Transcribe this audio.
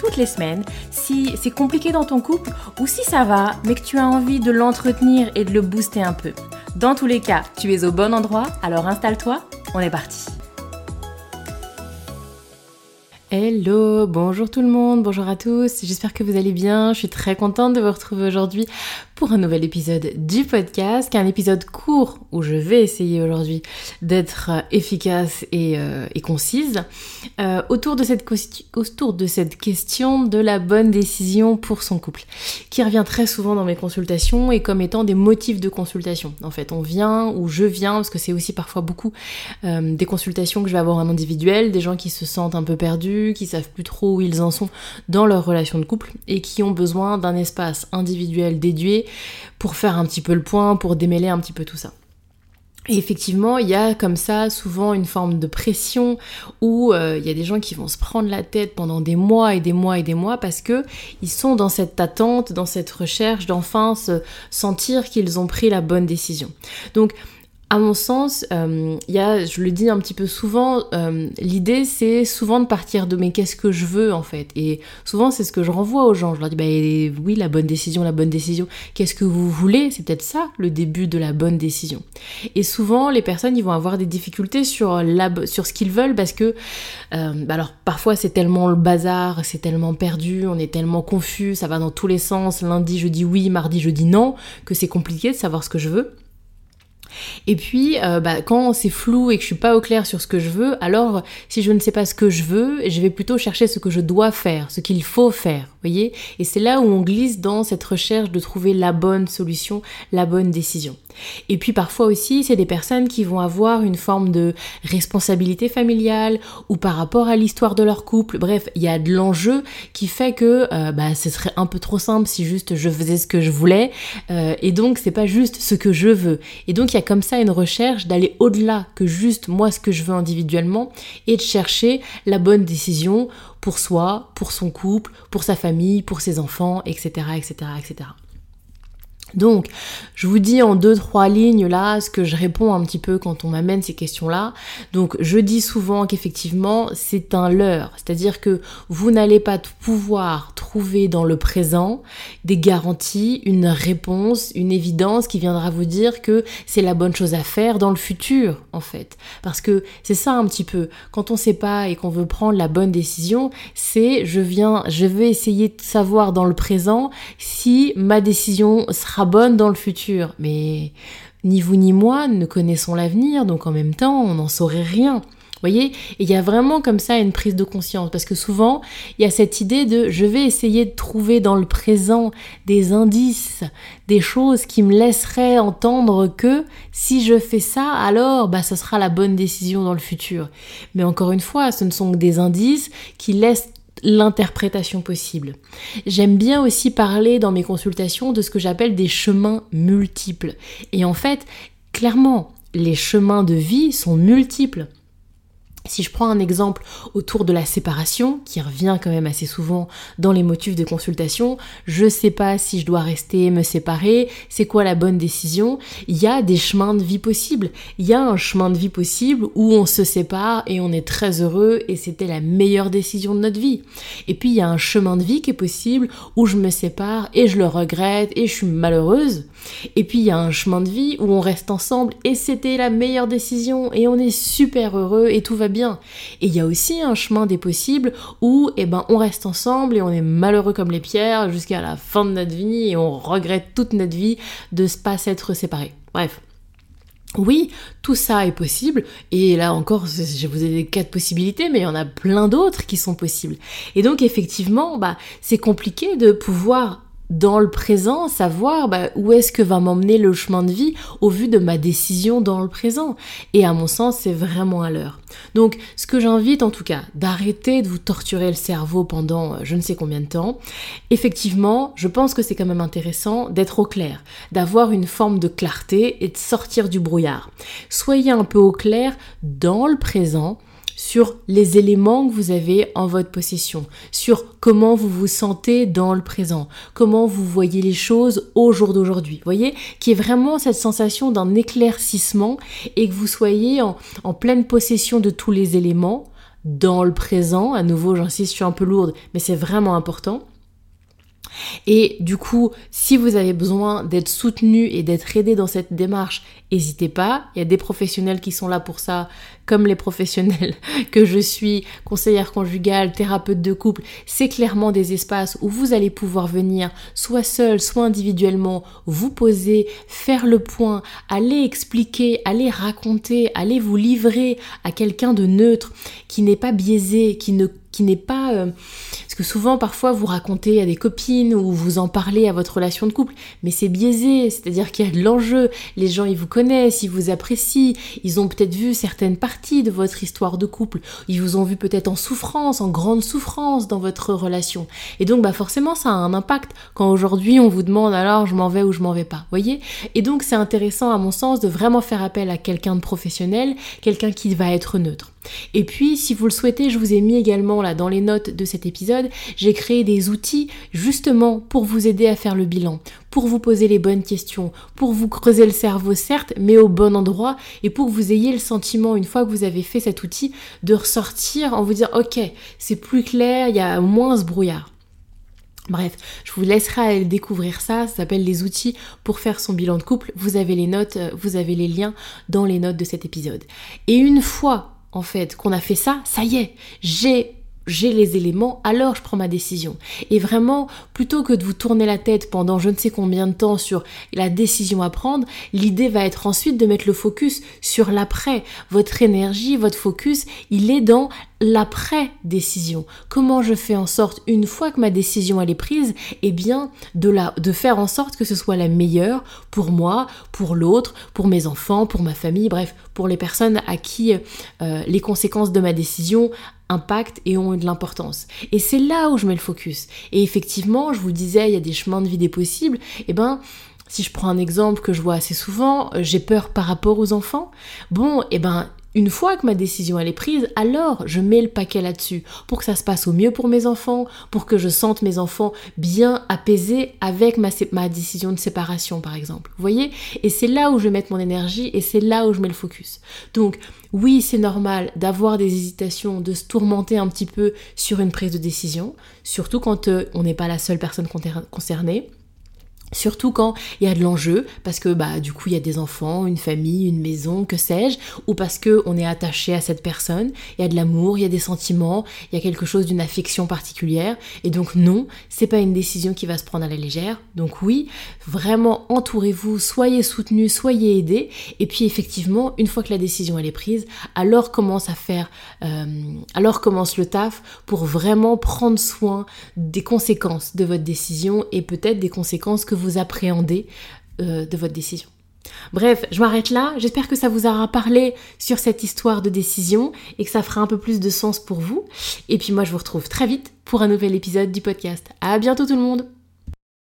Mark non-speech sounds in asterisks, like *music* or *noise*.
toutes les semaines si c'est compliqué dans ton couple ou si ça va, mais que tu as envie de l'entretenir et de le booster un peu. Dans tous les cas, tu es au bon endroit, alors installe-toi, on est parti. Hello, bonjour tout le monde, bonjour à tous, j'espère que vous allez bien, je suis très contente de vous retrouver aujourd'hui pour un nouvel épisode du podcast, un épisode court où je vais essayer aujourd'hui d'être efficace et, euh, concise euh, autour, de cette question de la bonne décision pour son couple, qui revient très souvent dans mes consultations et comme étant des motifs de consultation. En fait, on vient ou je viens, parce que c'est aussi parfois beaucoup euh, des consultations que je vais avoir en individuel, des gens qui se sentent un peu perdus, qui savent plus trop où ils en sont dans leur relation de couple et qui ont besoin d'un espace individuel dédié pour faire un petit peu le point, pour démêler un petit peu tout ça. Et effectivement, il y a comme ça souvent une forme de pression où euh, il y a des gens qui vont se prendre la tête pendant des mois et des mois et des mois parce que ils sont dans cette attente, dans cette recherche d'enfin se sentir qu'ils ont pris la bonne décision. Donc à mon sens, euh, y a, je le dis un petit peu souvent, euh, l'idée c'est souvent de partir de mais qu'est-ce que je veux en fait? Et souvent c'est ce que je renvoie aux gens. Je leur dis bah oui la bonne décision, la bonne décision. Qu'est-ce que vous voulez? C'est peut-être ça le début de la bonne décision. Et souvent les personnes ils vont avoir des difficultés sur la, sur ce qu'ils veulent parce que euh, bah alors parfois c'est tellement le bazar, c'est tellement perdu, on est tellement confus, ça va dans tous les sens. Lundi je dis oui, mardi je dis non, que c'est compliqué de savoir ce que je veux. Et puis, euh, bah, quand c'est flou et que je suis pas au clair sur ce que je veux, alors si je ne sais pas ce que je veux, je vais plutôt chercher ce que je dois faire, ce qu'il faut faire, voyez Et c'est là où on glisse dans cette recherche de trouver la bonne solution, la bonne décision. Et puis parfois aussi, c'est des personnes qui vont avoir une forme de responsabilité familiale ou par rapport à l'histoire de leur couple. Bref, il y a de l'enjeu qui fait que euh, bah, ce serait un peu trop simple si juste je faisais ce que je voulais. Euh, et donc, c'est pas juste ce que je veux. Et donc, il y a comme ça une recherche d'aller au-delà que juste moi ce que je veux individuellement et de chercher la bonne décision pour soi, pour son couple, pour sa famille, pour ses enfants, etc., etc., etc. Donc, je vous dis en deux, trois lignes là ce que je réponds un petit peu quand on m'amène ces questions-là. Donc, je dis souvent qu'effectivement, c'est un leurre. C'est-à-dire que vous n'allez pas pouvoir trouver dans le présent des garanties, une réponse, une évidence qui viendra vous dire que c'est la bonne chose à faire dans le futur, en fait. Parce que c'est ça un petit peu. Quand on sait pas et qu'on veut prendre la bonne décision, c'est je viens, je vais essayer de savoir dans le présent si ma décision sera bonne dans le futur. Mais ni vous ni moi ne connaissons l'avenir, donc en même temps, on n'en saurait rien. voyez? Il y a vraiment comme ça une prise de conscience, parce que souvent, il y a cette idée de je vais essayer de trouver dans le présent des indices, des choses qui me laisseraient entendre que si je fais ça, alors bah, ce sera la bonne décision dans le futur. Mais encore une fois, ce ne sont que des indices qui laissent l'interprétation possible. J'aime bien aussi parler dans mes consultations de ce que j'appelle des chemins multiples. Et en fait, clairement, les chemins de vie sont multiples. Si je prends un exemple autour de la séparation, qui revient quand même assez souvent dans les motifs de consultation, je sais pas si je dois rester, me séparer, c'est quoi la bonne décision, il y a des chemins de vie possibles. Il y a un chemin de vie possible où on se sépare et on est très heureux et c'était la meilleure décision de notre vie. Et puis il y a un chemin de vie qui est possible où je me sépare et je le regrette et je suis malheureuse. Et puis il y a un chemin de vie où on reste ensemble et c'était la meilleure décision et on est super heureux et tout va bien. Et il y a aussi un chemin des possibles où eh ben, on reste ensemble et on est malheureux comme les pierres jusqu'à la fin de notre vie et on regrette toute notre vie de ne pas s'être séparés. Bref. Oui, tout ça est possible, et là encore, je vous ai des quatre possibilités, mais il y en a plein d'autres qui sont possibles. Et donc effectivement, bah, c'est compliqué de pouvoir dans le présent, savoir bah, où est-ce que va m'emmener le chemin de vie au vu de ma décision dans le présent. Et à mon sens, c'est vraiment à l'heure. Donc, ce que j'invite en tout cas, d'arrêter de vous torturer le cerveau pendant euh, je ne sais combien de temps. Effectivement, je pense que c'est quand même intéressant d'être au clair, d'avoir une forme de clarté et de sortir du brouillard. Soyez un peu au clair dans le présent sur les éléments que vous avez en votre possession, sur comment vous vous sentez dans le présent, comment vous voyez les choses au jour d'aujourd'hui. Voyez, qui est vraiment cette sensation d'un éclaircissement et que vous soyez en, en pleine possession de tous les éléments dans le présent. À nouveau, j'insiste, je suis un peu lourde, mais c'est vraiment important. Et du coup, si vous avez besoin d'être soutenu et d'être aidé dans cette démarche, n'hésitez pas. Il y a des professionnels qui sont là pour ça, comme les professionnels *laughs* que je suis, conseillère conjugale, thérapeute de couple. C'est clairement des espaces où vous allez pouvoir venir, soit seul, soit individuellement, vous poser, faire le point, aller expliquer, aller raconter, aller vous livrer à quelqu'un de neutre, qui n'est pas biaisé, qui ne qui n'est pas... Euh, parce que souvent, parfois, vous racontez à des copines ou vous en parlez à votre relation de couple, mais c'est biaisé, c'est-à-dire qu'il y a de l'enjeu. Les gens, ils vous connaissent, ils vous apprécient, ils ont peut-être vu certaines parties de votre histoire de couple, ils vous ont vu peut-être en souffrance, en grande souffrance dans votre relation. Et donc, bah forcément, ça a un impact quand aujourd'hui, on vous demande alors, je m'en vais ou je m'en vais pas, voyez? Et donc, c'est intéressant, à mon sens, de vraiment faire appel à quelqu'un de professionnel, quelqu'un qui va être neutre. Et puis, si vous le souhaitez, je vous ai mis également là dans les notes de cet épisode, j'ai créé des outils justement pour vous aider à faire le bilan, pour vous poser les bonnes questions, pour vous creuser le cerveau certes, mais au bon endroit, et pour que vous ayez le sentiment, une fois que vous avez fait cet outil, de ressortir en vous dire, ok, c'est plus clair, il y a moins ce brouillard. Bref, je vous laisserai découvrir ça, ça s'appelle les outils pour faire son bilan de couple. Vous avez les notes, vous avez les liens dans les notes de cet épisode. Et une fois en fait, qu'on a fait ça, ça y est, j'ai j'ai les éléments, alors je prends ma décision. Et vraiment, plutôt que de vous tourner la tête pendant je ne sais combien de temps sur la décision à prendre, l'idée va être ensuite de mettre le focus sur l'après. Votre énergie, votre focus, il est dans l'après-décision. Comment je fais en sorte, une fois que ma décision elle est prise, eh bien, de, la, de faire en sorte que ce soit la meilleure pour moi, pour l'autre, pour mes enfants, pour ma famille, bref, pour les personnes à qui euh, les conséquences de ma décision impactent et ont de l'importance. Et c'est là où je mets le focus. Et effectivement, je vous disais, il y a des chemins de vie des possibles. Eh ben, si je prends un exemple que je vois assez souvent, euh, j'ai peur par rapport aux enfants. Bon, eh ben, une fois que ma décision elle est prise, alors je mets le paquet là-dessus pour que ça se passe au mieux pour mes enfants, pour que je sente mes enfants bien apaisés avec ma, décision de séparation par exemple. Vous voyez? Et c'est là où je vais mon énergie et c'est là où je mets le focus. Donc oui, c'est normal d'avoir des hésitations, de se tourmenter un petit peu sur une prise de décision, surtout quand euh, on n'est pas la seule personne concernée. Surtout quand il y a de l'enjeu, parce que bah du coup il y a des enfants, une famille, une maison, que sais-je, ou parce que on est attaché à cette personne, il y a de l'amour, il y a des sentiments, il y a quelque chose d'une affection particulière, et donc non, c'est pas une décision qui va se prendre à la légère. Donc oui, vraiment entourez-vous, soyez soutenus, soyez aidés, et puis effectivement, une fois que la décision elle est prise, alors commence à faire, euh, alors commence le taf pour vraiment prendre soin des conséquences de votre décision et peut-être des conséquences que vous appréhendez euh, de votre décision. Bref, je m'arrête là. J'espère que ça vous aura parlé sur cette histoire de décision et que ça fera un peu plus de sens pour vous. Et puis moi, je vous retrouve très vite pour un nouvel épisode du podcast. À bientôt tout le monde!